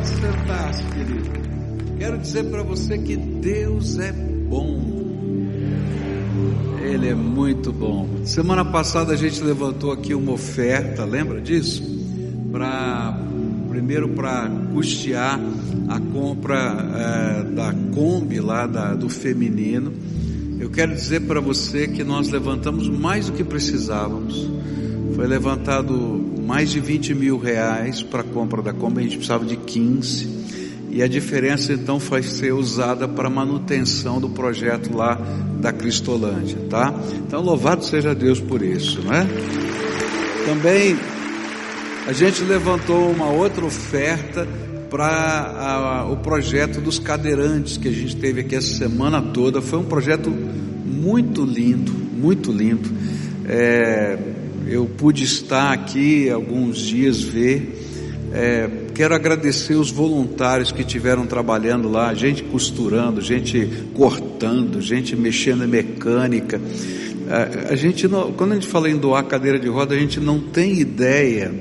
Pode sentar-se, querido. Quero dizer para você que Deus é bom. Ele é muito bom. Semana passada a gente levantou aqui uma oferta, lembra disso? Para primeiro para custear a compra é, da Kombi lá da, do feminino. Eu quero dizer para você que nós levantamos mais do que precisávamos. Foi levantado mais de 20 mil reais para a compra da Kombi, a gente precisava de 15. E a diferença então foi ser usada para manutenção do projeto lá da Cristolândia, tá? Então louvado seja Deus por isso, não é? Também a gente levantou uma outra oferta para o projeto dos cadeirantes que a gente teve aqui essa semana toda. Foi um projeto muito lindo, muito lindo. É, eu pude estar aqui alguns dias ver. É, quero agradecer os voluntários que tiveram trabalhando lá, gente costurando, gente cortando, gente mexendo em mecânica. A, a gente não, quando a gente fala em doar cadeira de roda, a gente não tem ideia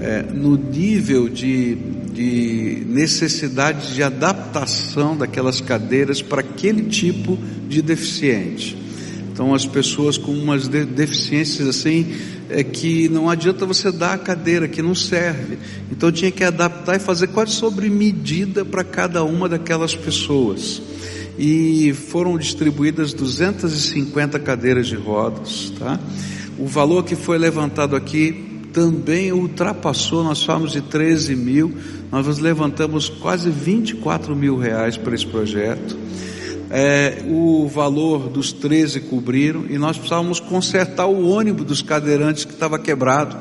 é, no nível de, de necessidade de adaptação daquelas cadeiras para aquele tipo de deficiente. Então as pessoas com umas deficiências assim é que não adianta você dar a cadeira que não serve. Então tinha que adaptar e fazer quase sobre medida para cada uma daquelas pessoas. E foram distribuídas 250 cadeiras de rodas, tá? O valor que foi levantado aqui também ultrapassou, nós falamos de 13 mil, nós levantamos quase 24 mil reais para esse projeto é, o valor dos 13 cobriram e nós precisávamos consertar o ônibus dos cadeirantes que estava quebrado.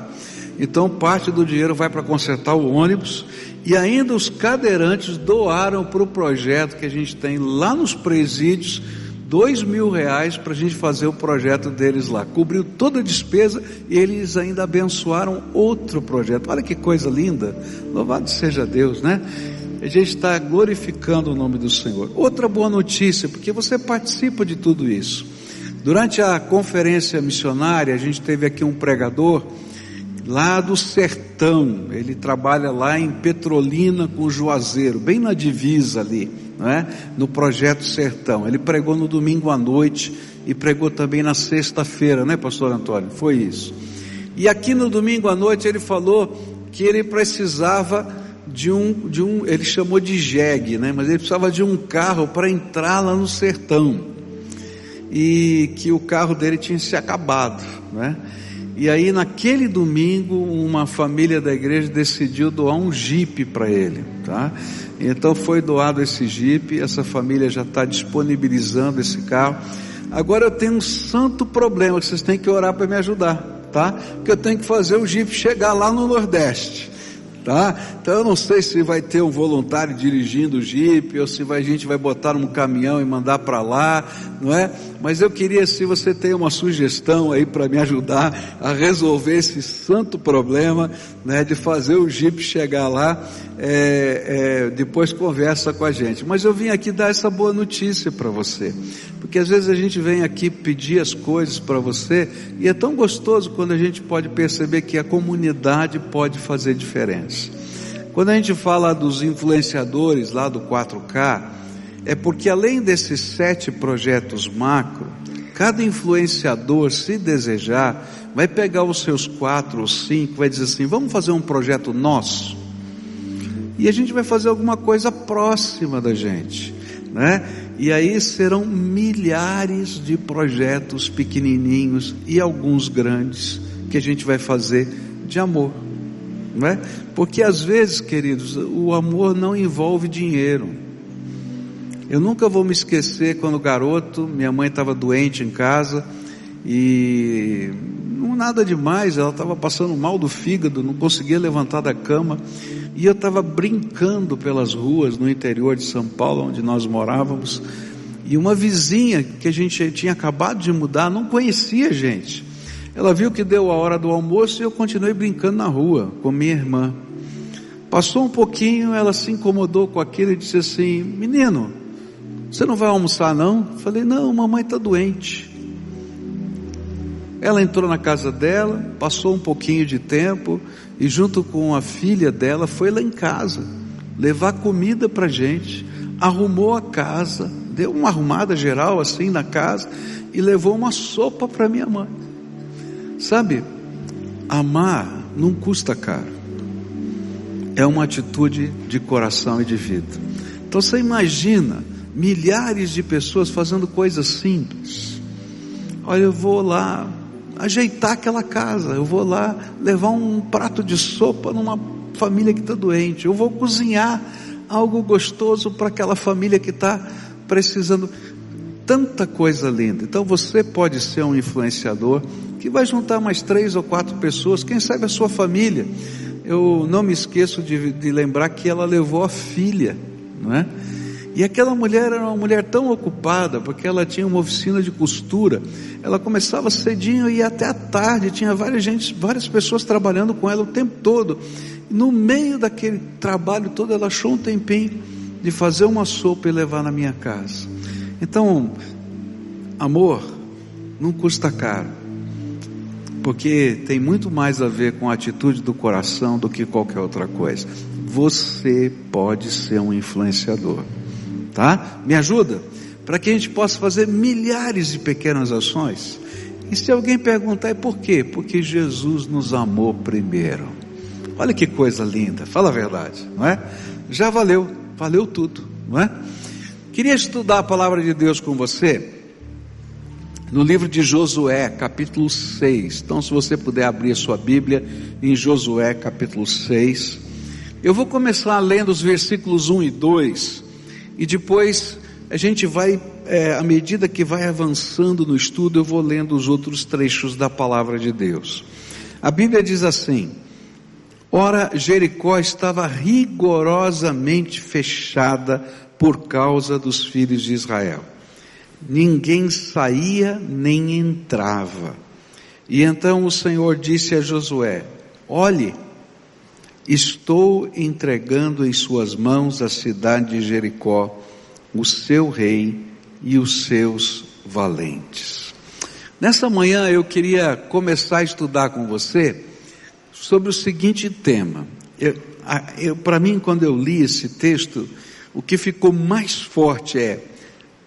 Então parte do dinheiro vai para consertar o ônibus e ainda os cadeirantes doaram para o projeto que a gente tem lá nos presídios dois mil reais para a gente fazer o projeto deles lá. Cobriu toda a despesa e eles ainda abençoaram outro projeto. Olha que coisa linda. Louvado seja Deus, né? A gente está glorificando o nome do Senhor. Outra boa notícia, porque você participa de tudo isso. Durante a conferência missionária, a gente teve aqui um pregador lá do sertão. Ele trabalha lá em Petrolina com Juazeiro, bem na divisa ali, não é? No projeto Sertão. Ele pregou no domingo à noite e pregou também na sexta-feira, né, pastor Antônio? Foi isso. E aqui no domingo à noite ele falou que ele precisava de um, de um, ele chamou de jegue, né? Mas ele precisava de um carro para entrar lá no sertão. E que o carro dele tinha se acabado, né? E aí naquele domingo uma família da igreja decidiu doar um jipe para ele, tá? Então foi doado esse jipe, essa família já está disponibilizando esse carro. Agora eu tenho um santo problema vocês têm que orar para me ajudar, tá? Porque eu tenho que fazer o jipe chegar lá no Nordeste tá? Então eu não sei se vai ter um voluntário dirigindo o jipe ou se vai, a gente vai botar num caminhão e mandar para lá, não é? Mas eu queria se você tem uma sugestão aí para me ajudar a resolver esse santo problema, né, de fazer o jipe chegar lá, é, é, depois conversa com a gente. Mas eu vim aqui dar essa boa notícia para você, porque às vezes a gente vem aqui pedir as coisas para você e é tão gostoso quando a gente pode perceber que a comunidade pode fazer diferença. Quando a gente fala dos influenciadores lá do 4K, é porque além desses sete projetos macro, cada influenciador, se desejar, vai pegar os seus quatro ou cinco, vai dizer assim: vamos fazer um projeto nosso. E a gente vai fazer alguma coisa próxima da gente, né? E aí serão milhares de projetos pequenininhos e alguns grandes que a gente vai fazer de amor, não é? Porque às vezes, queridos, o amor não envolve dinheiro. Eu nunca vou me esquecer quando garoto, minha mãe estava doente em casa e não nada demais, ela estava passando mal do fígado, não conseguia levantar da cama. E eu estava brincando pelas ruas no interior de São Paulo, onde nós morávamos, e uma vizinha que a gente tinha acabado de mudar, não conhecia a gente. Ela viu que deu a hora do almoço e eu continuei brincando na rua com minha irmã. Passou um pouquinho, ela se incomodou com aquilo e disse assim: Menino, você não vai almoçar não? Falei: Não, mamãe está doente. Ela entrou na casa dela, passou um pouquinho de tempo e junto com a filha dela foi lá em casa. levar comida para gente, arrumou a casa, deu uma arrumada geral assim na casa e levou uma sopa para minha mãe. Sabe, amar não custa caro. É uma atitude de coração e de vida. Então você imagina milhares de pessoas fazendo coisas simples. Olha, eu vou lá ajeitar aquela casa, eu vou lá levar um prato de sopa numa família que está doente, eu vou cozinhar algo gostoso para aquela família que está precisando. Tanta coisa linda. Então você pode ser um influenciador que vai juntar mais três ou quatro pessoas, quem sabe a sua família. Eu não me esqueço de, de lembrar que ela levou a filha, não é? E aquela mulher era uma mulher tão ocupada, porque ela tinha uma oficina de costura. Ela começava cedinho e ia até a tarde, tinha várias gente, várias pessoas trabalhando com ela o tempo todo. No meio daquele trabalho todo, ela achou um tempinho de fazer uma sopa e levar na minha casa. Então, amor não custa caro, porque tem muito mais a ver com a atitude do coração do que qualquer outra coisa. Você pode ser um influenciador tá? Me ajuda para que a gente possa fazer milhares de pequenas ações. E se alguém perguntar, é por quê? Porque Jesus nos amou primeiro. Olha que coisa linda, fala a verdade, não é? Já valeu, valeu tudo, não é? Queria estudar a palavra de Deus com você no livro de Josué, capítulo 6. Então, se você puder abrir a sua Bíblia em Josué, capítulo 6. Eu vou começar lendo os versículos 1 e 2 e depois a gente vai, é, à medida que vai avançando no estudo, eu vou lendo os outros trechos da palavra de Deus. A Bíblia diz assim: Ora, Jericó estava rigorosamente fechada por causa dos filhos de Israel. Ninguém saía nem entrava. E então o Senhor disse a Josué: Olhe, Estou entregando em suas mãos a cidade de Jericó, o seu rei e os seus valentes. Nessa manhã eu queria começar a estudar com você sobre o seguinte tema. Para mim, quando eu li esse texto, o que ficou mais forte é: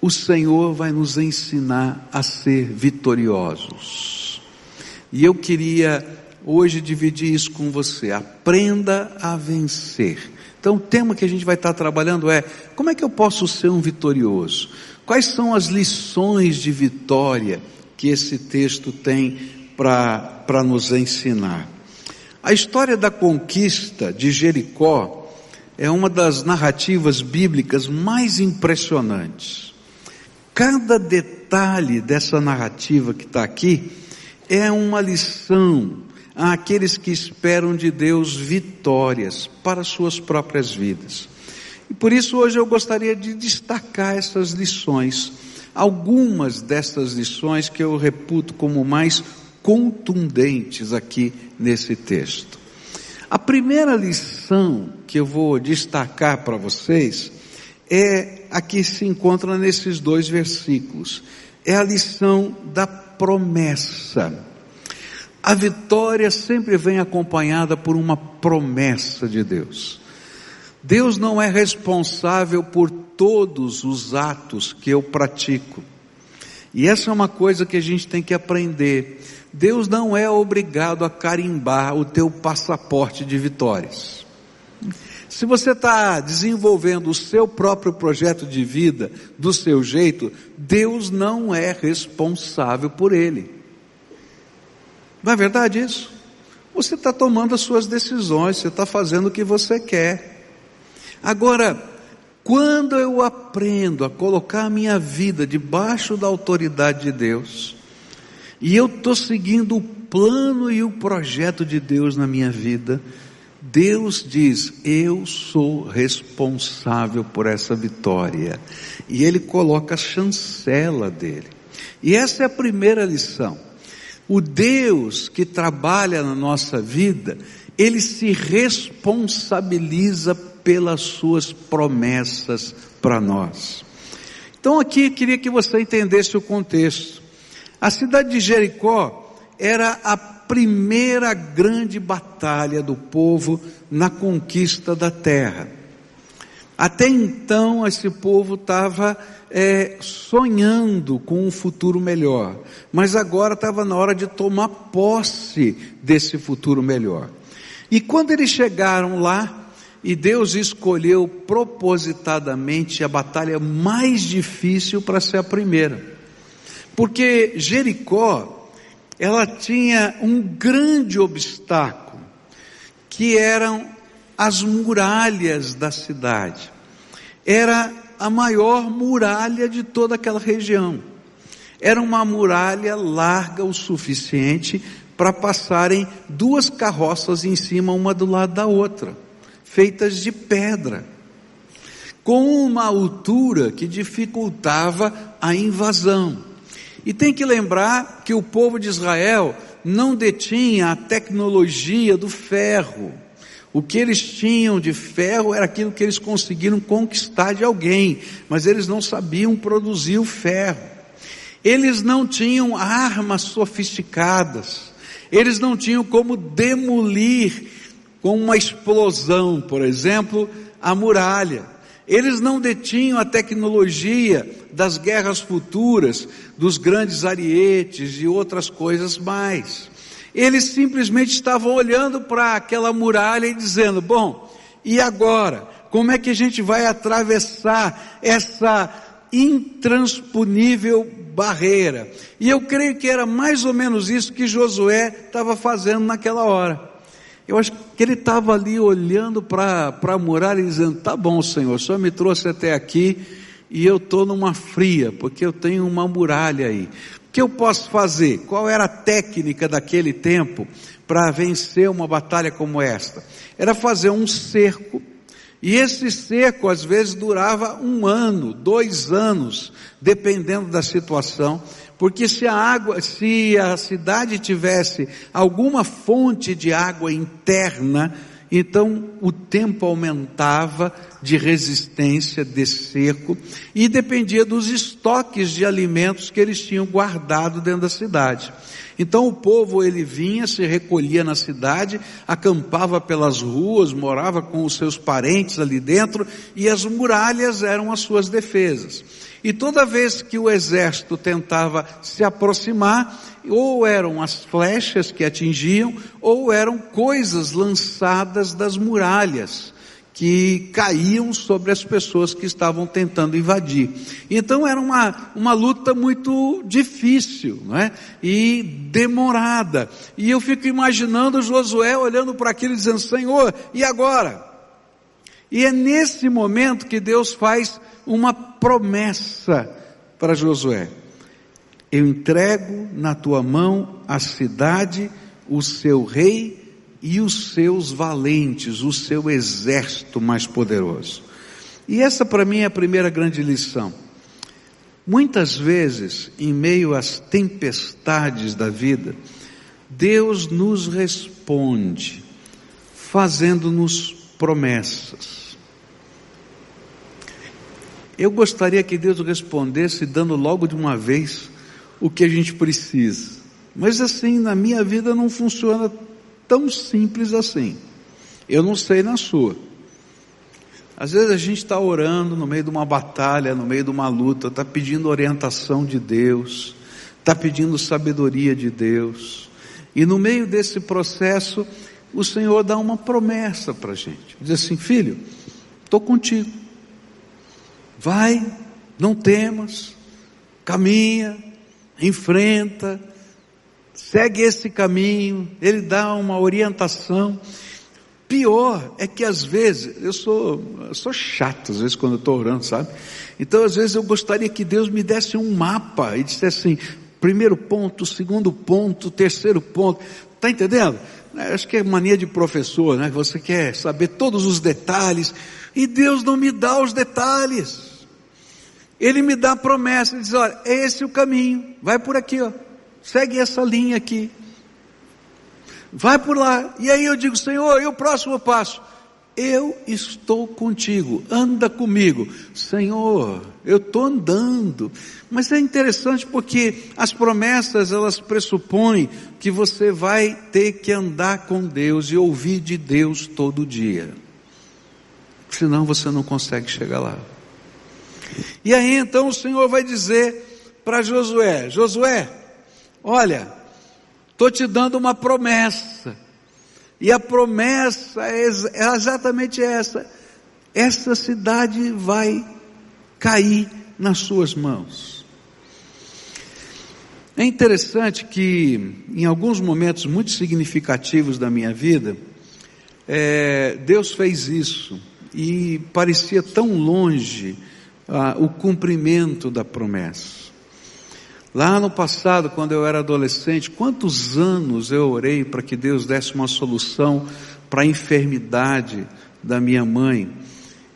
o Senhor vai nos ensinar a ser vitoriosos. E eu queria hoje dividir isso com você. Aprenda a vencer. Então, o tema que a gente vai estar trabalhando é: como é que eu posso ser um vitorioso? Quais são as lições de vitória que esse texto tem para nos ensinar? A história da conquista de Jericó é uma das narrativas bíblicas mais impressionantes. Cada detalhe dessa narrativa que está aqui é uma lição àqueles que esperam de Deus vitórias para suas próprias vidas. E por isso hoje eu gostaria de destacar essas lições, algumas dessas lições que eu reputo como mais contundentes aqui nesse texto. A primeira lição que eu vou destacar para vocês é a que se encontra nesses dois versículos. É a lição da promessa. A vitória sempre vem acompanhada por uma promessa de Deus. Deus não é responsável por todos os atos que eu pratico. E essa é uma coisa que a gente tem que aprender. Deus não é obrigado a carimbar o teu passaporte de vitórias. Se você está desenvolvendo o seu próprio projeto de vida do seu jeito, Deus não é responsável por ele. Não é verdade isso? Você está tomando as suas decisões, você está fazendo o que você quer. Agora, quando eu aprendo a colocar a minha vida debaixo da autoridade de Deus, e eu estou seguindo o plano e o projeto de Deus na minha vida, Deus diz: Eu sou responsável por essa vitória. E Ele coloca a chancela dele. E essa é a primeira lição. O Deus que trabalha na nossa vida, ele se responsabiliza pelas suas promessas para nós. Então aqui queria que você entendesse o contexto. A cidade de Jericó era a primeira grande batalha do povo na conquista da terra. Até então, esse povo estava é, sonhando com um futuro melhor, mas agora estava na hora de tomar posse desse futuro melhor. E quando eles chegaram lá, e Deus escolheu propositadamente a batalha mais difícil para ser a primeira, porque Jericó, ela tinha um grande obstáculo, que eram as muralhas da cidade. Era a maior muralha de toda aquela região. Era uma muralha larga o suficiente para passarem duas carroças em cima, uma do lado da outra, feitas de pedra, com uma altura que dificultava a invasão. E tem que lembrar que o povo de Israel não detinha a tecnologia do ferro. O que eles tinham de ferro era aquilo que eles conseguiram conquistar de alguém, mas eles não sabiam produzir o ferro. Eles não tinham armas sofisticadas. Eles não tinham como demolir com uma explosão, por exemplo, a muralha. Eles não detinham a tecnologia das guerras futuras, dos grandes arietes e outras coisas mais. Eles simplesmente estavam olhando para aquela muralha e dizendo: bom, e agora? Como é que a gente vai atravessar essa intransponível barreira? E eu creio que era mais ou menos isso que Josué estava fazendo naquela hora. Eu acho que ele estava ali olhando para a muralha e dizendo: tá bom, Senhor, o Senhor me trouxe até aqui e eu estou numa fria, porque eu tenho uma muralha aí que eu posso fazer? Qual era a técnica daquele tempo para vencer uma batalha como esta? Era fazer um cerco, e esse cerco às vezes durava um ano, dois anos, dependendo da situação, porque se a água, se a cidade tivesse alguma fonte de água interna, então o tempo aumentava de resistência de seco e dependia dos estoques de alimentos que eles tinham guardado dentro da cidade. Então o povo ele vinha, se recolhia na cidade, acampava pelas ruas, morava com os seus parentes ali dentro e as muralhas eram as suas defesas. E toda vez que o exército tentava se aproximar, ou eram as flechas que atingiam, ou eram coisas lançadas das muralhas que caíam sobre as pessoas que estavam tentando invadir. Então era uma, uma luta muito difícil, não é? E demorada. E eu fico imaginando Josué olhando para aquilo e dizendo, Senhor, e agora? E é nesse momento que Deus faz uma promessa para Josué. Eu entrego na tua mão a cidade, o seu rei e os seus valentes, o seu exército mais poderoso. E essa para mim é a primeira grande lição. Muitas vezes, em meio às tempestades da vida, Deus nos responde, fazendo-nos promessas. Eu gostaria que Deus respondesse dando logo de uma vez o que a gente precisa. Mas assim, na minha vida não funciona tão simples assim. Eu não sei na sua. Às vezes a gente está orando no meio de uma batalha, no meio de uma luta, está pedindo orientação de Deus, está pedindo sabedoria de Deus. E no meio desse processo, o Senhor dá uma promessa para a gente. Diz assim, filho, estou contigo. Vai, não temas, caminha, enfrenta, segue esse caminho, ele dá uma orientação. Pior é que às vezes, eu sou, eu sou chato às vezes quando eu estou orando, sabe? Então às vezes eu gostaria que Deus me desse um mapa e dissesse assim, primeiro ponto, segundo ponto, terceiro ponto, tá entendendo? É, acho que é mania de professor, né? Você quer saber todos os detalhes e Deus não me dá os detalhes. Ele me dá promessa, ele diz, olha, é esse o caminho, vai por aqui, ó. Segue essa linha aqui. Vai por lá. E aí eu digo, Senhor, e o próximo passo? Eu estou contigo, anda comigo. Senhor, eu estou andando. Mas é interessante porque as promessas, elas pressupõem que você vai ter que andar com Deus e ouvir de Deus todo dia. senão você não consegue chegar lá. E aí então o Senhor vai dizer para Josué: Josué, olha, estou te dando uma promessa, e a promessa é, é exatamente essa: essa cidade vai cair nas suas mãos. É interessante que, em alguns momentos muito significativos da minha vida, é, Deus fez isso. E parecia tão longe ah, o cumprimento da promessa. Lá no passado, quando eu era adolescente, quantos anos eu orei para que Deus desse uma solução para a enfermidade da minha mãe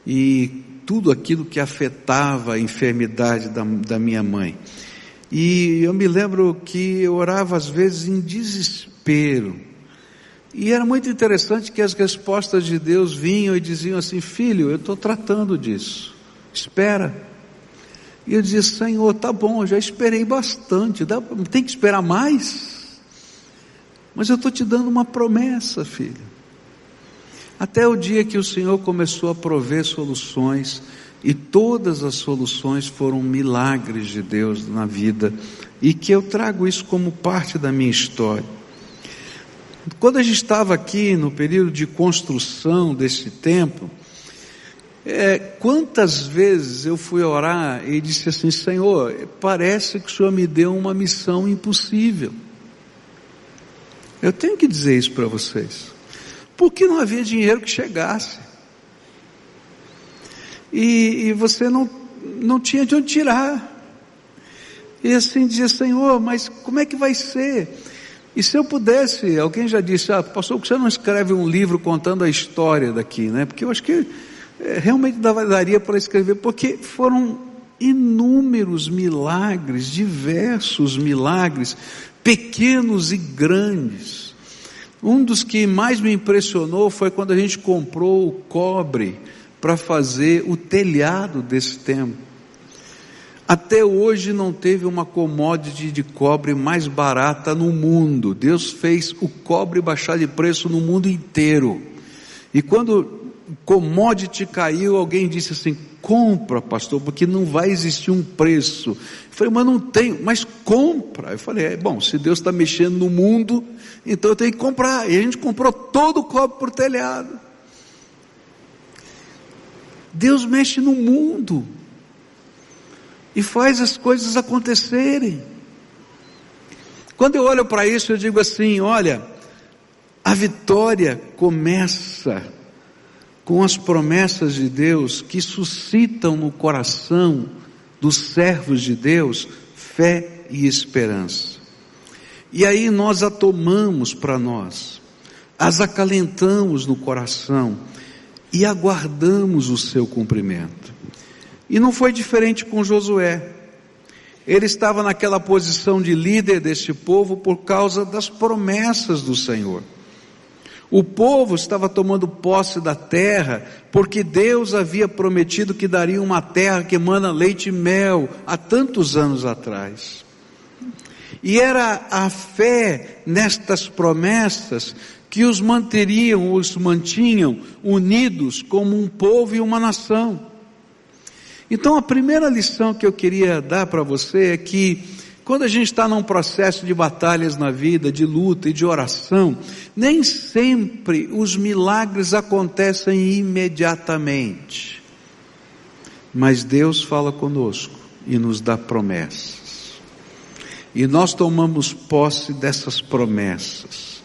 e tudo aquilo que afetava a enfermidade da, da minha mãe. E eu me lembro que eu orava às vezes em desespero. E era muito interessante que as respostas de Deus vinham e diziam assim: Filho, eu estou tratando disso, espera. E eu dizia: Senhor, tá bom, já esperei bastante, dá, tem que esperar mais? Mas eu estou te dando uma promessa, filho. Até o dia que o Senhor começou a prover soluções, e todas as soluções foram milagres de Deus na vida, e que eu trago isso como parte da minha história. Quando a gente estava aqui no período de construção desse templo, é, quantas vezes eu fui orar e disse assim: Senhor, parece que o Senhor me deu uma missão impossível. Eu tenho que dizer isso para vocês porque não havia dinheiro que chegasse. E, e você não, não tinha de onde tirar. E assim dizia, Senhor, mas como é que vai ser? E se eu pudesse, alguém já disse, ah, pastor, que você não escreve um livro contando a história daqui, né? Porque eu acho que realmente daria para escrever, porque foram inúmeros milagres, diversos milagres, pequenos e grandes. Um dos que mais me impressionou foi quando a gente comprou o cobre para fazer o telhado desse templo. Até hoje não teve uma commodity de cobre mais barata no mundo. Deus fez o cobre baixar de preço no mundo inteiro. E quando commodity caiu, alguém disse assim: compra, pastor, porque não vai existir um preço. Eu falei, mas não tem, mas compra. Eu falei, é bom, se Deus está mexendo no mundo, então eu tenho que comprar. E a gente comprou todo o cobre por telhado. Deus mexe no mundo e faz as coisas acontecerem. Quando eu olho para isso, eu digo assim: olha, a vitória começa com as promessas de Deus que suscitam no coração dos servos de Deus fé e esperança. E aí nós a tomamos para nós, as acalentamos no coração e aguardamos o seu cumprimento. E não foi diferente com Josué. Ele estava naquela posição de líder deste povo por causa das promessas do Senhor. O povo estava tomando posse da terra, porque Deus havia prometido que daria uma terra que emana leite e mel há tantos anos atrás. E era a fé nestas promessas que os manteriam, os mantinham unidos como um povo e uma nação. Então a primeira lição que eu queria dar para você é que quando a gente está num processo de batalhas na vida, de luta e de oração, nem sempre os milagres acontecem imediatamente. Mas Deus fala conosco e nos dá promessas. E nós tomamos posse dessas promessas.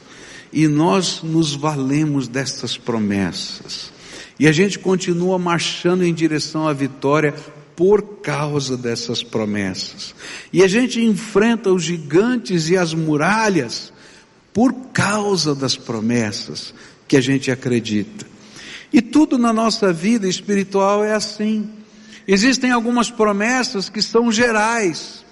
E nós nos valemos dessas promessas. E a gente continua marchando em direção à vitória por causa dessas promessas. E a gente enfrenta os gigantes e as muralhas por causa das promessas que a gente acredita. E tudo na nossa vida espiritual é assim. Existem algumas promessas que são gerais.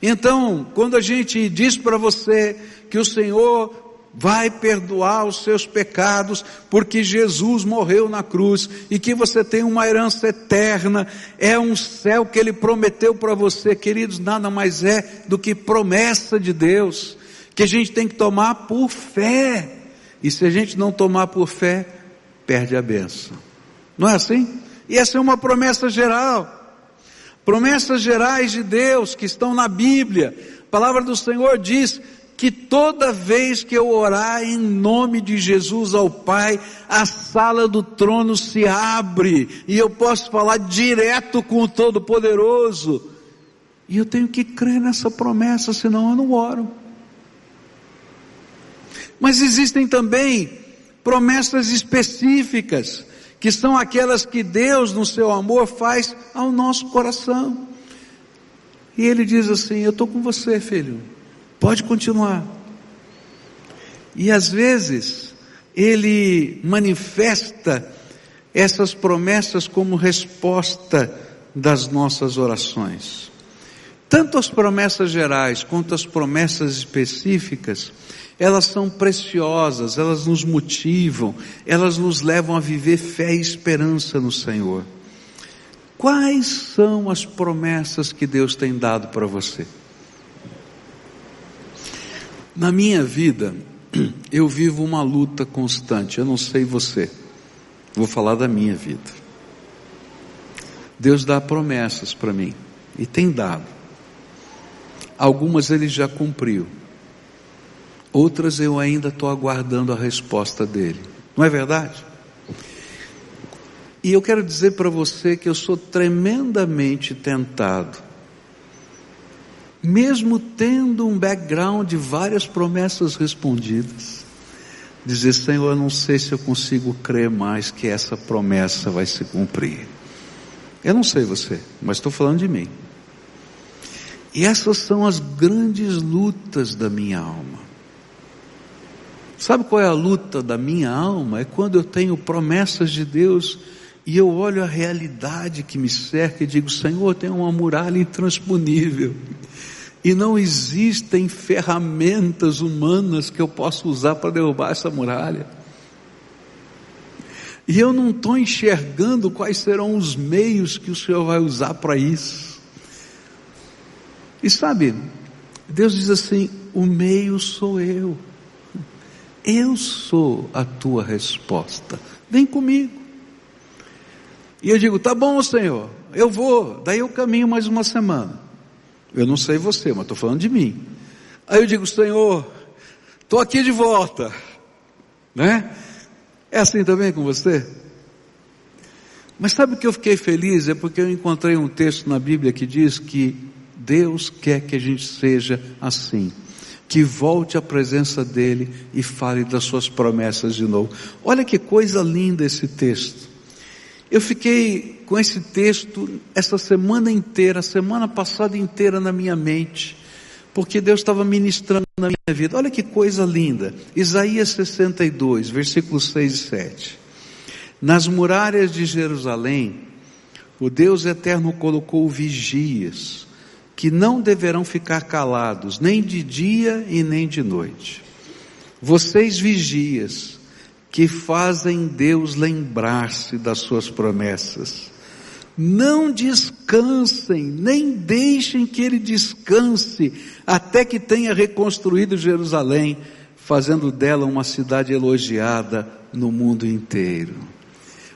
Então, quando a gente diz para você que o Senhor vai perdoar os seus pecados, porque Jesus morreu na cruz e que você tem uma herança eterna, é um céu que Ele prometeu para você, queridos, nada mais é do que promessa de Deus, que a gente tem que tomar por fé, e se a gente não tomar por fé, perde a benção. Não é assim? E essa é uma promessa geral. Promessas gerais de Deus que estão na Bíblia. A palavra do Senhor diz que toda vez que eu orar em nome de Jesus ao Pai, a sala do trono se abre e eu posso falar direto com o Todo-Poderoso. E eu tenho que crer nessa promessa, senão eu não oro. Mas existem também promessas específicas que são aquelas que Deus, no seu amor, faz ao nosso coração. E Ele diz assim: Eu estou com você, filho, pode continuar. E às vezes, Ele manifesta essas promessas como resposta das nossas orações. Tanto as promessas gerais quanto as promessas específicas elas são preciosas, elas nos motivam, elas nos levam a viver fé e esperança no Senhor. Quais são as promessas que Deus tem dado para você? Na minha vida, eu vivo uma luta constante, eu não sei você, vou falar da minha vida. Deus dá promessas para mim, e tem dado. Algumas ele já cumpriu, Outras eu ainda estou aguardando a resposta dele. Não é verdade? E eu quero dizer para você que eu sou tremendamente tentado, mesmo tendo um background de várias promessas respondidas, dizer: Senhor, eu não sei se eu consigo crer mais que essa promessa vai se cumprir. Eu não sei você, mas estou falando de mim. E essas são as grandes lutas da minha alma. Sabe qual é a luta da minha alma? É quando eu tenho promessas de Deus e eu olho a realidade que me cerca e digo: Senhor, tem uma muralha intransponível. E não existem ferramentas humanas que eu possa usar para derrubar essa muralha. E eu não estou enxergando quais serão os meios que o Senhor vai usar para isso. E sabe, Deus diz assim: o meio sou eu. Eu sou a tua resposta. Vem comigo. E eu digo, tá bom, Senhor, eu vou. Daí eu caminho mais uma semana. Eu não sei você, mas estou falando de mim. Aí eu digo, Senhor, estou aqui de volta. Né? É assim também com você? Mas sabe o que eu fiquei feliz? É porque eu encontrei um texto na Bíblia que diz que Deus quer que a gente seja assim que volte à presença dele e fale das suas promessas de novo. Olha que coisa linda esse texto. Eu fiquei com esse texto essa semana inteira, semana passada inteira na minha mente, porque Deus estava ministrando na minha vida. Olha que coisa linda. Isaías 62, versículos 6 e 7. Nas muralhas de Jerusalém, o Deus eterno colocou vigias que não deverão ficar calados, nem de dia e nem de noite. Vocês vigias, que fazem Deus lembrar-se das suas promessas. Não descansem, nem deixem que Ele descanse, até que tenha reconstruído Jerusalém, fazendo dela uma cidade elogiada no mundo inteiro.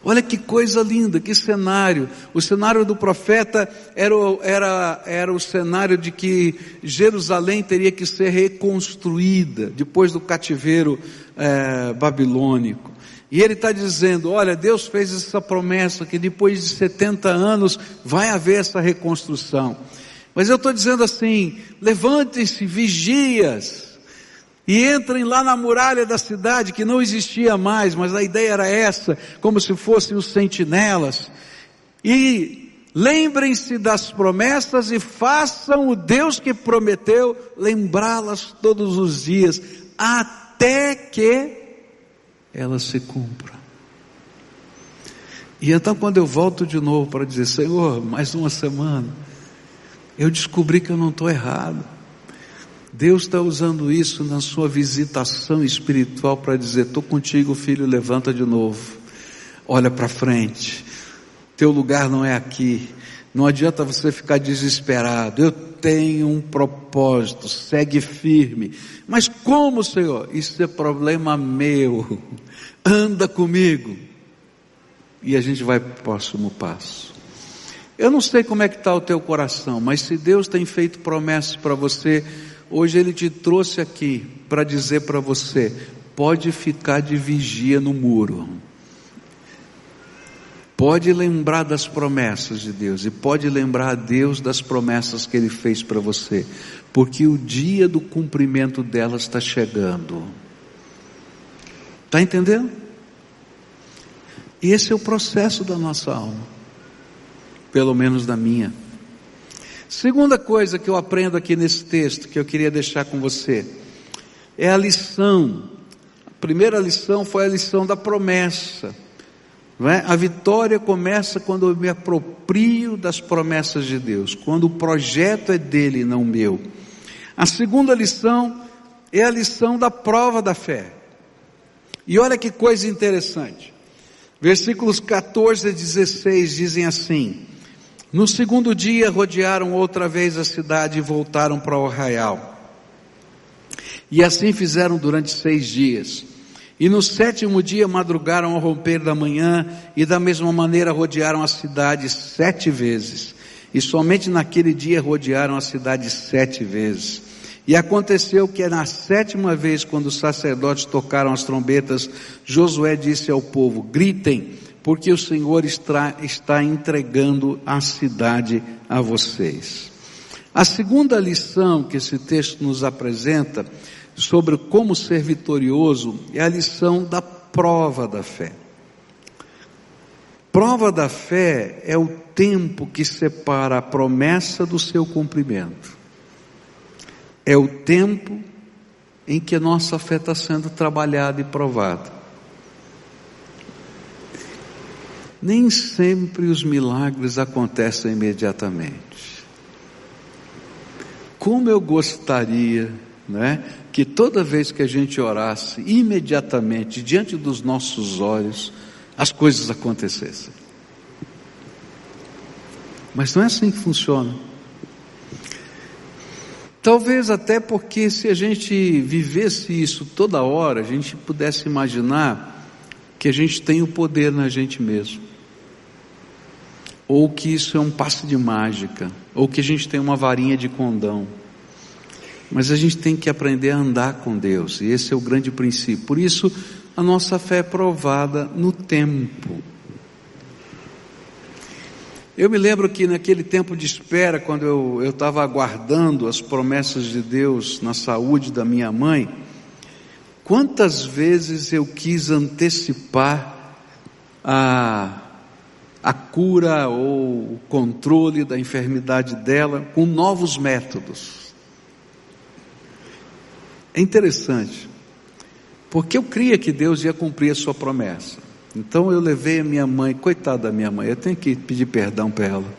Olha que coisa linda, que cenário. O cenário do profeta era, era, era o cenário de que Jerusalém teria que ser reconstruída depois do cativeiro é, babilônico. E ele está dizendo: olha, Deus fez essa promessa que depois de 70 anos vai haver essa reconstrução. Mas eu estou dizendo assim: levantem-se, vigias, e entrem lá na muralha da cidade que não existia mais, mas a ideia era essa, como se fossem os sentinelas. E lembrem-se das promessas e façam o Deus que prometeu lembrá-las todos os dias, até que elas se cumpram. E então quando eu volto de novo para dizer, Senhor, mais uma semana, eu descobri que eu não estou errado. Deus está usando isso na sua visitação espiritual para dizer: estou contigo, filho, levanta de novo, olha para frente, teu lugar não é aqui, não adianta você ficar desesperado, eu tenho um propósito, segue firme. Mas como, Senhor? Isso é problema meu, anda comigo. e a gente vai para o próximo passo. Eu não sei como é que está o teu coração, mas se Deus tem feito promessas para você, hoje Ele te trouxe aqui para dizer para você, pode ficar de vigia no muro. Pode lembrar das promessas de Deus e pode lembrar a Deus das promessas que Ele fez para você, porque o dia do cumprimento delas está chegando. Está entendendo? Esse é o processo da nossa alma, pelo menos da minha. Segunda coisa que eu aprendo aqui nesse texto, que eu queria deixar com você, é a lição. A primeira lição foi a lição da promessa. É? A vitória começa quando eu me aproprio das promessas de Deus, quando o projeto é dele, não meu. A segunda lição é a lição da prova da fé. E olha que coisa interessante. Versículos 14 a 16 dizem assim: No segundo dia rodearam outra vez a cidade e voltaram para o arraial. E assim fizeram durante seis dias. E no sétimo dia madrugaram ao romper da manhã, e da mesma maneira rodearam a cidade sete vezes. E somente naquele dia rodearam a cidade sete vezes. E aconteceu que na sétima vez, quando os sacerdotes tocaram as trombetas, Josué disse ao povo: gritem, porque o Senhor está, está entregando a cidade a vocês. A segunda lição que esse texto nos apresenta sobre como ser vitorioso é a lição da prova da fé. Prova da fé é o tempo que separa a promessa do seu cumprimento. É o tempo em que a nossa fé está sendo trabalhada e provada. Nem sempre os milagres acontecem imediatamente. Como eu gostaria, né, que toda vez que a gente orasse, imediatamente, diante dos nossos olhos, as coisas acontecessem. Mas não é assim que funciona. Talvez até porque se a gente vivesse isso toda hora, a gente pudesse imaginar que a gente tem o poder na gente mesmo. Ou que isso é um passe de mágica, ou que a gente tem uma varinha de condão. Mas a gente tem que aprender a andar com Deus, e esse é o grande princípio. Por isso, a nossa fé é provada no tempo. Eu me lembro que naquele tempo de espera, quando eu estava aguardando as promessas de Deus na saúde da minha mãe, quantas vezes eu quis antecipar a, a cura ou o controle da enfermidade dela com novos métodos. É interessante, porque eu cria que Deus ia cumprir a sua promessa. Então eu levei a minha mãe, coitada da minha mãe, eu tenho que pedir perdão para ela.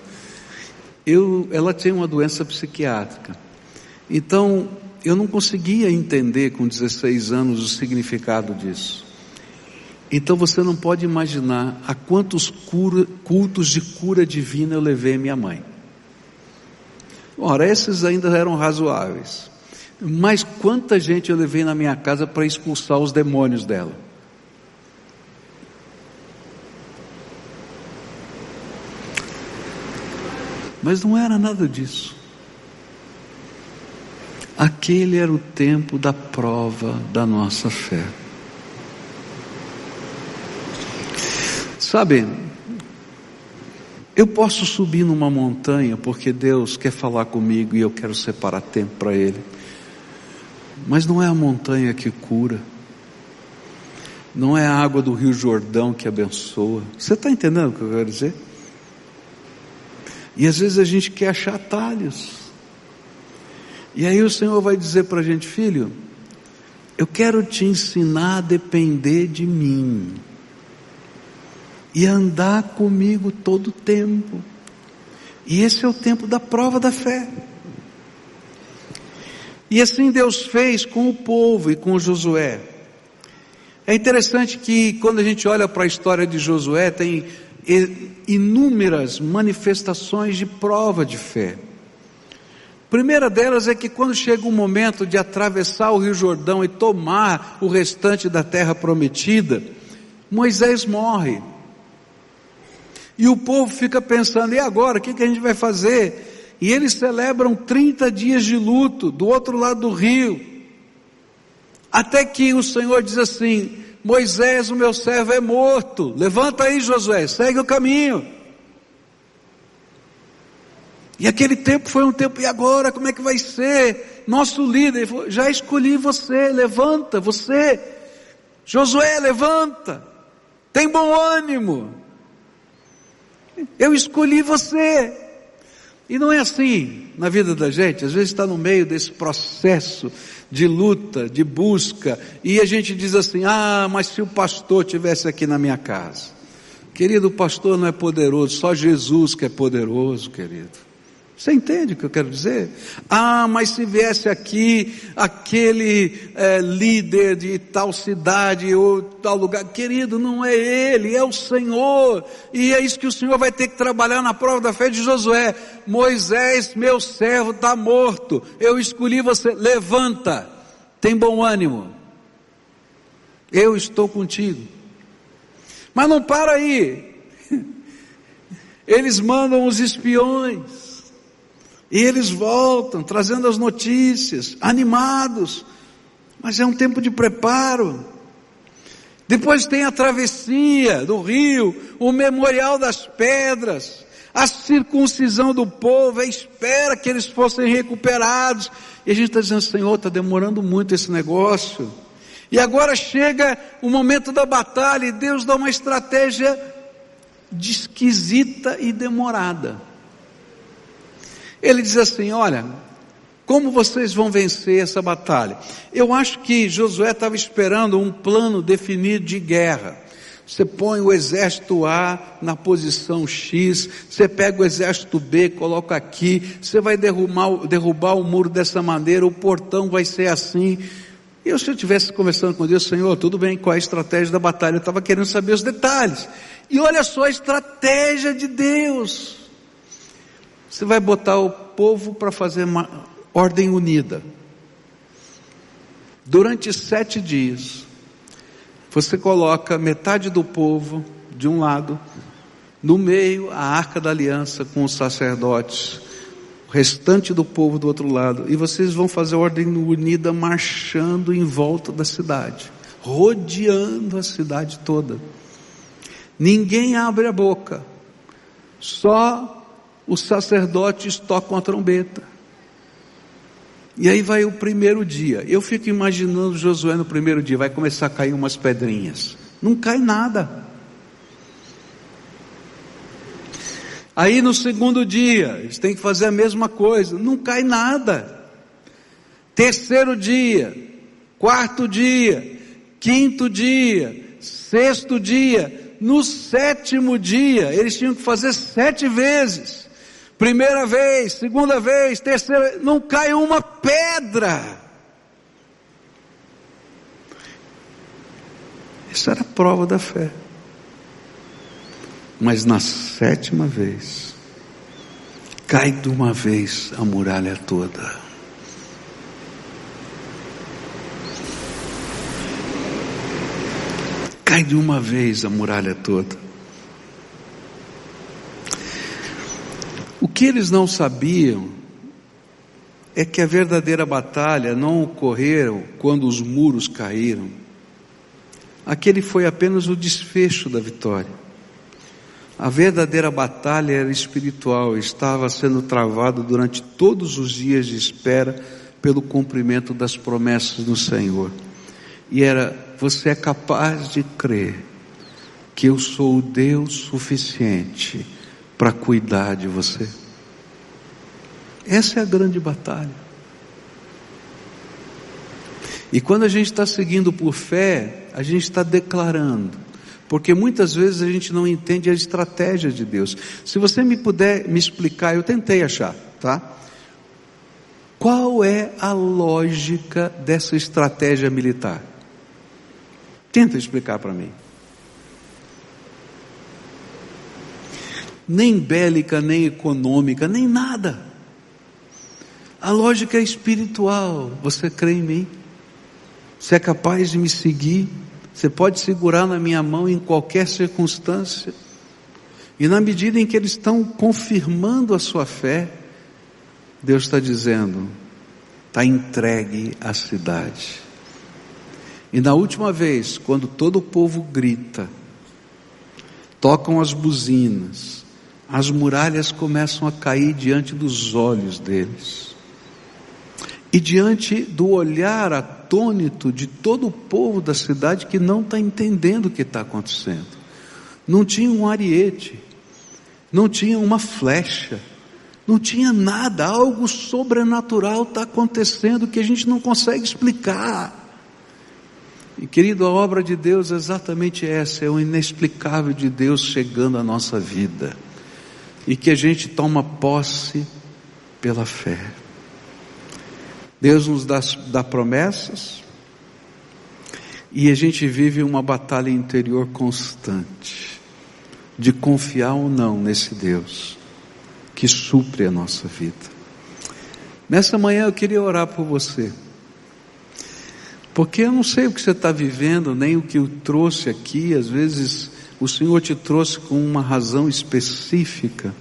Eu, ela tinha uma doença psiquiátrica. Então eu não conseguia entender com 16 anos o significado disso. Então você não pode imaginar a quantos cura, cultos de cura divina eu levei minha mãe. Ora, esses ainda eram razoáveis. Mas quanta gente eu levei na minha casa para expulsar os demônios dela? Mas não era nada disso. Aquele era o tempo da prova da nossa fé. Sabe, eu posso subir numa montanha porque Deus quer falar comigo e eu quero separar tempo para Ele. Mas não é a montanha que cura. Não é a água do Rio Jordão que abençoa. Você está entendendo o que eu quero dizer? E às vezes a gente quer achar atalhos. E aí o Senhor vai dizer para a gente, filho, eu quero te ensinar a depender de mim. E andar comigo todo o tempo. E esse é o tempo da prova da fé. E assim Deus fez com o povo e com Josué. É interessante que quando a gente olha para a história de Josué, tem inúmeras manifestações de prova de fé. primeira delas é que quando chega o momento de atravessar o Rio Jordão e tomar o restante da terra prometida, Moisés morre. E o povo fica pensando, e agora, o que, que a gente vai fazer? E eles celebram 30 dias de luto do outro lado do rio. Até que o Senhor diz assim: Moisés, o meu servo, é morto. Levanta aí, Josué, segue o caminho. E aquele tempo foi um tempo, e agora, como é que vai ser? Nosso líder falou, já escolhi você, levanta, você. Josué, levanta. Tem bom ânimo. Eu escolhi você. E não é assim na vida da gente, às vezes está no meio desse processo de luta, de busca, e a gente diz assim: ah, mas se o pastor tivesse aqui na minha casa. Querido, o pastor não é poderoso, só Jesus que é poderoso, querido. Você entende o que eu quero dizer? Ah, mas se viesse aqui aquele é, líder de tal cidade ou tal lugar, querido, não é ele, é o Senhor. E é isso que o Senhor vai ter que trabalhar na prova da fé de Josué. Moisés, meu servo, está morto. Eu escolhi você. Levanta, tem bom ânimo. Eu estou contigo. Mas não para aí. Eles mandam os espiões. E eles voltam, trazendo as notícias, animados. Mas é um tempo de preparo. Depois tem a travessia do rio, o memorial das pedras, a circuncisão do povo, a espera que eles fossem recuperados. E a gente está dizendo, Senhor, está demorando muito esse negócio. E agora chega o momento da batalha e Deus dá uma estratégia de esquisita e demorada. Ele diz assim: Olha, como vocês vão vencer essa batalha? Eu acho que Josué estava esperando um plano definido de guerra. Você põe o exército A na posição X, você pega o exército B, coloca aqui, você vai derrubar, derrubar o muro dessa maneira, o portão vai ser assim. E eu, se eu estivesse conversando com Deus, Senhor, tudo bem, qual é a estratégia da batalha? Eu estava querendo saber os detalhes. E olha só a estratégia de Deus. Você vai botar o povo para fazer uma ordem unida. Durante sete dias, você coloca metade do povo de um lado, no meio a arca da aliança com os sacerdotes, o restante do povo do outro lado, e vocês vão fazer ordem unida marchando em volta da cidade, rodeando a cidade toda. Ninguém abre a boca, só os sacerdotes tocam a trombeta. E aí vai o primeiro dia. Eu fico imaginando Josué no primeiro dia, vai começar a cair umas pedrinhas. Não cai nada. Aí no segundo dia, eles têm que fazer a mesma coisa, não cai nada. Terceiro dia, quarto dia, quinto dia, sexto dia, no sétimo dia, eles tinham que fazer sete vezes. Primeira vez, segunda vez, terceira, não cai uma pedra. Isso era a prova da fé. Mas na sétima vez, cai de uma vez a muralha toda. Cai de uma vez a muralha toda. Que eles não sabiam é que a verdadeira batalha não ocorreu quando os muros caíram. Aquele foi apenas o desfecho da vitória. A verdadeira batalha era espiritual, estava sendo travada durante todos os dias de espera pelo cumprimento das promessas do Senhor. E era: você é capaz de crer que eu sou o Deus suficiente para cuidar de você. Essa é a grande batalha. E quando a gente está seguindo por fé, a gente está declarando. Porque muitas vezes a gente não entende a estratégia de Deus. Se você me puder me explicar, eu tentei achar, tá? Qual é a lógica dessa estratégia militar? Tenta explicar para mim. nem bélica, nem econômica, nem nada. A lógica é espiritual. Você crê em mim? Você é capaz de me seguir? Você pode segurar na minha mão em qualquer circunstância? E na medida em que eles estão confirmando a sua fé, Deus está dizendo: está entregue a cidade. E na última vez, quando todo o povo grita, tocam as buzinas, as muralhas começam a cair diante dos olhos deles. E diante do olhar atônito de todo o povo da cidade que não está entendendo o que está acontecendo. Não tinha um ariete, não tinha uma flecha, não tinha nada, algo sobrenatural está acontecendo que a gente não consegue explicar. E querido, a obra de Deus é exatamente essa, é o inexplicável de Deus chegando à nossa vida. E que a gente toma posse pela fé. Deus nos dá, dá promessas, e a gente vive uma batalha interior constante, de confiar ou não nesse Deus, que supre a nossa vida. Nessa manhã eu queria orar por você. Porque eu não sei o que você está vivendo, nem o que eu trouxe aqui. Às vezes o Senhor te trouxe com uma razão específica.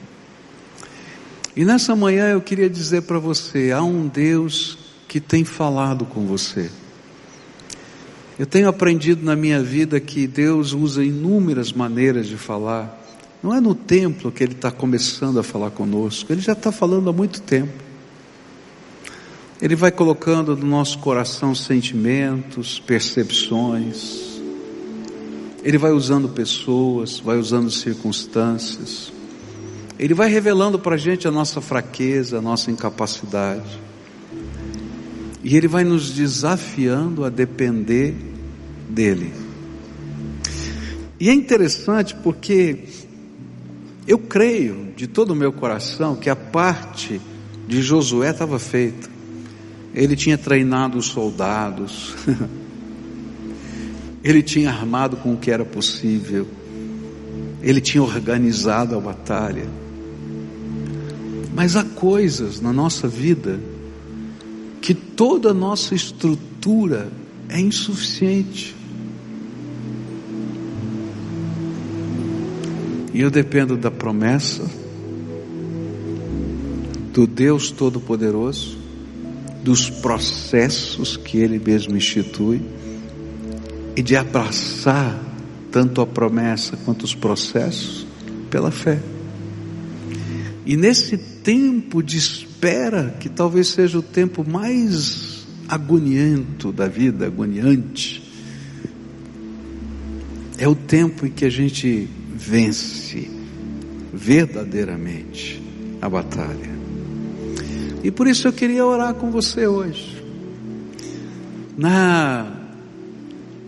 E nessa manhã eu queria dizer para você: há um Deus que tem falado com você. Eu tenho aprendido na minha vida que Deus usa inúmeras maneiras de falar. Não é no templo que Ele está começando a falar conosco, Ele já está falando há muito tempo. Ele vai colocando no nosso coração sentimentos, percepções. Ele vai usando pessoas, vai usando circunstâncias. Ele vai revelando para a gente a nossa fraqueza, a nossa incapacidade. E Ele vai nos desafiando a depender dEle. E é interessante porque eu creio de todo o meu coração que a parte de Josué estava feita. Ele tinha treinado os soldados, ele tinha armado com o que era possível, ele tinha organizado a batalha. Mas há coisas na nossa vida que toda a nossa estrutura é insuficiente. E eu dependo da promessa do Deus Todo-Poderoso dos processos que Ele mesmo institui e de abraçar tanto a promessa quanto os processos pela fé. E nesse tempo de espera, que talvez seja o tempo mais agoniento da vida, agoniante, é o tempo em que a gente vence verdadeiramente a batalha. E por isso eu queria orar com você hoje. Na,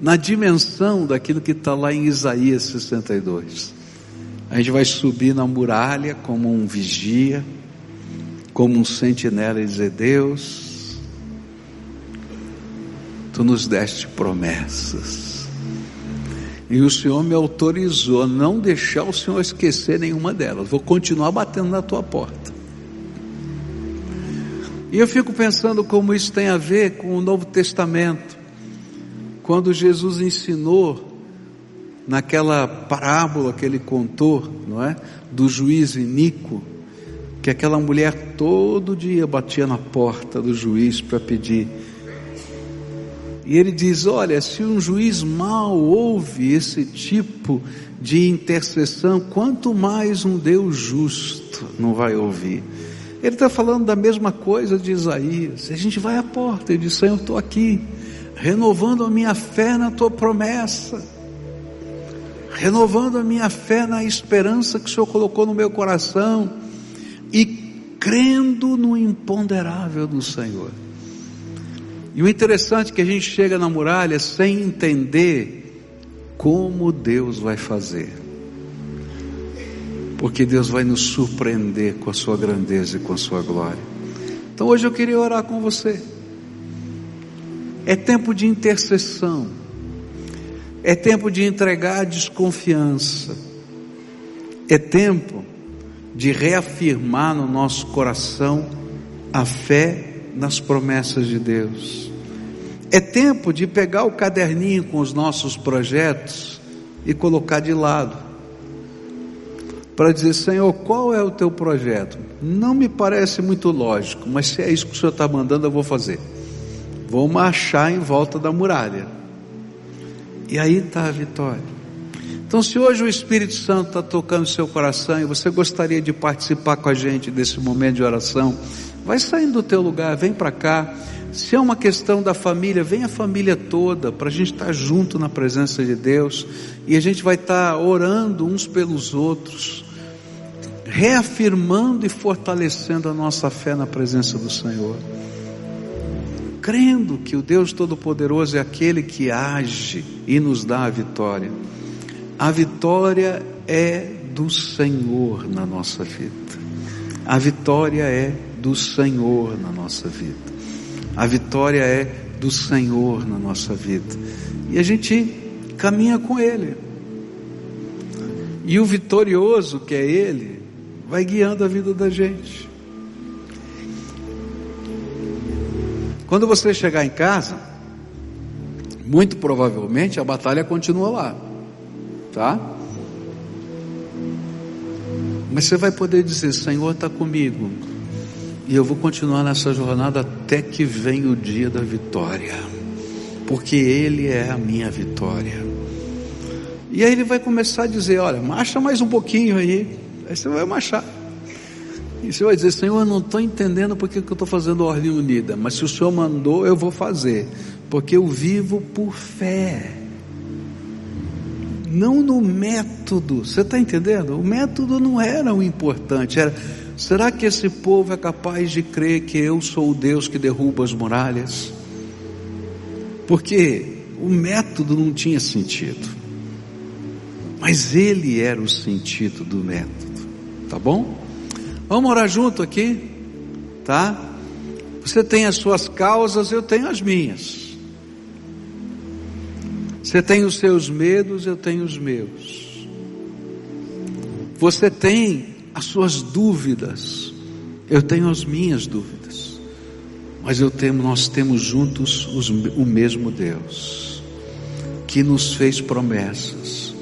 na dimensão daquilo que está lá em Isaías 62. A gente vai subir na muralha como um vigia, como um sentinela e dizer: Deus, tu nos deste promessas. E o Senhor me autorizou a não deixar o Senhor esquecer nenhuma delas. Vou continuar batendo na tua porta. E eu fico pensando como isso tem a ver com o Novo Testamento. Quando Jesus ensinou naquela parábola que ele contou, não é? Do juiz iníquo, que aquela mulher todo dia batia na porta do juiz para pedir. E ele diz: Olha, se um juiz mau ouve esse tipo de intercessão, quanto mais um Deus justo não vai ouvir. Ele está falando da mesma coisa de Isaías. A gente vai à porta e diz: Senhor, estou aqui, renovando a minha fé na tua promessa, renovando a minha fé na esperança que o Senhor colocou no meu coração e crendo no imponderável do Senhor. E o interessante é que a gente chega na muralha sem entender como Deus vai fazer porque Deus vai nos surpreender com a sua grandeza e com a sua glória. Então hoje eu queria orar com você. É tempo de intercessão, é tempo de entregar a desconfiança, é tempo de reafirmar no nosso coração a fé nas promessas de Deus. É tempo de pegar o caderninho com os nossos projetos e colocar de lado para dizer: Senhor, qual é o teu projeto? Não me parece muito lógico, mas se é isso que o Senhor está mandando, eu vou fazer. Vou marchar em volta da muralha. E aí está a vitória. Então, se hoje o Espírito Santo está tocando seu coração e você gostaria de participar com a gente desse momento de oração, vai saindo do teu lugar, vem para cá. Se é uma questão da família, vem a família toda para a gente estar tá junto na presença de Deus e a gente vai estar tá orando uns pelos outros, reafirmando e fortalecendo a nossa fé na presença do Senhor, crendo que o Deus Todo-Poderoso é aquele que age e nos dá a vitória. A vitória é do Senhor na nossa vida. A vitória é do Senhor na nossa vida. A vitória é do Senhor na nossa vida. E a gente caminha com Ele. E o vitorioso, que é Ele, vai guiando a vida da gente. Quando você chegar em casa, muito provavelmente a batalha continua lá, tá? Mas você vai poder dizer: Senhor está comigo, e eu vou continuar nessa jornada até que venha o dia da vitória, porque Ele é a minha vitória. E aí Ele vai começar a dizer: Olha, marcha mais um pouquinho aí, aí você vai marchar. E você vai dizer: Senhor, eu não estou entendendo porque que eu estou fazendo ordem unida, mas se o Senhor mandou, eu vou fazer, porque eu vivo por fé não no método. Você está entendendo? O método não era o importante, era Será que esse povo é capaz de crer que eu sou o Deus que derruba as muralhas? Porque o método não tinha sentido, mas ele era o sentido do método, tá bom? Vamos orar junto aqui, tá? Você tem as suas causas, eu tenho as minhas. Você tem os seus medos, eu tenho os meus. Você tem as suas dúvidas, eu tenho as minhas dúvidas, mas eu nós temos juntos os, o mesmo Deus, que nos fez promessas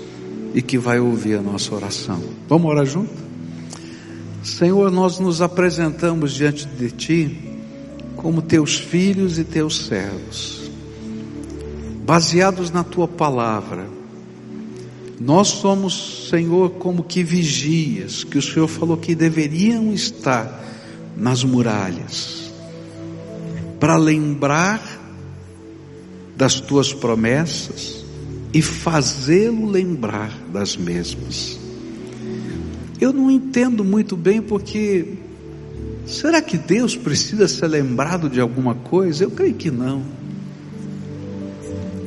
e que vai ouvir a nossa oração. Vamos orar junto? Senhor, nós nos apresentamos diante de Ti como Teus filhos e Teus servos, baseados na Tua palavra nós somos, Senhor, como que vigias, que o Senhor falou que deveriam estar nas muralhas, para lembrar das tuas promessas e fazê-lo lembrar das mesmas. Eu não entendo muito bem porque será que Deus precisa ser lembrado de alguma coisa? Eu creio que não.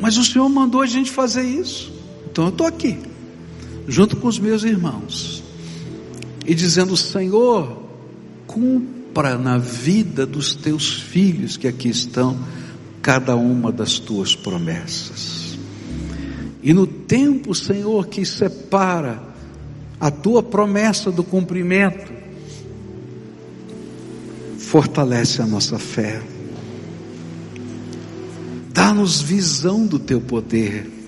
Mas o Senhor mandou a gente fazer isso. Então eu estou aqui, junto com os meus irmãos, e dizendo: Senhor, cumpra na vida dos teus filhos que aqui estão, cada uma das tuas promessas. E no tempo, Senhor, que separa a tua promessa do cumprimento, fortalece a nossa fé. Dá-nos visão do teu poder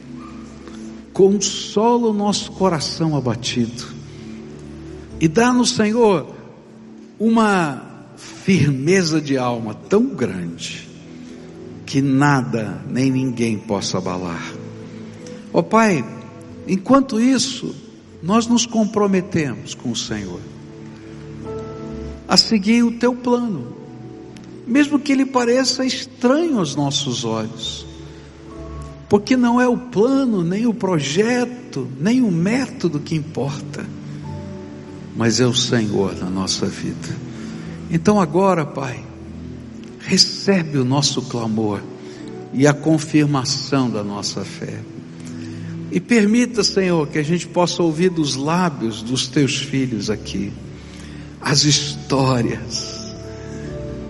consola o nosso coração abatido e dá-nos, Senhor, uma firmeza de alma tão grande que nada nem ninguém possa abalar. Ó oh, Pai, enquanto isso, nós nos comprometemos com o Senhor a seguir o teu plano, mesmo que ele pareça estranho aos nossos olhos porque não é o plano, nem o projeto, nem o método que importa, mas é o Senhor na nossa vida. Então agora, Pai, recebe o nosso clamor e a confirmação da nossa fé. E permita, Senhor, que a gente possa ouvir dos lábios dos teus filhos aqui as histórias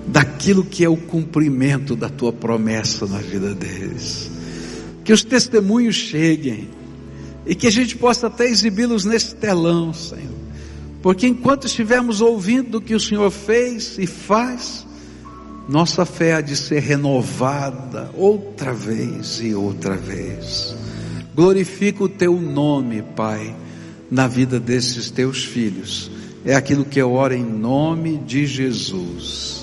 daquilo que é o cumprimento da tua promessa na vida deles que os testemunhos cheguem e que a gente possa até exibi-los nesse telão, Senhor. Porque enquanto estivermos ouvindo o que o Senhor fez e faz, nossa fé há de ser renovada outra vez e outra vez. Glorifica o teu nome, Pai, na vida desses teus filhos. É aquilo que eu oro em nome de Jesus.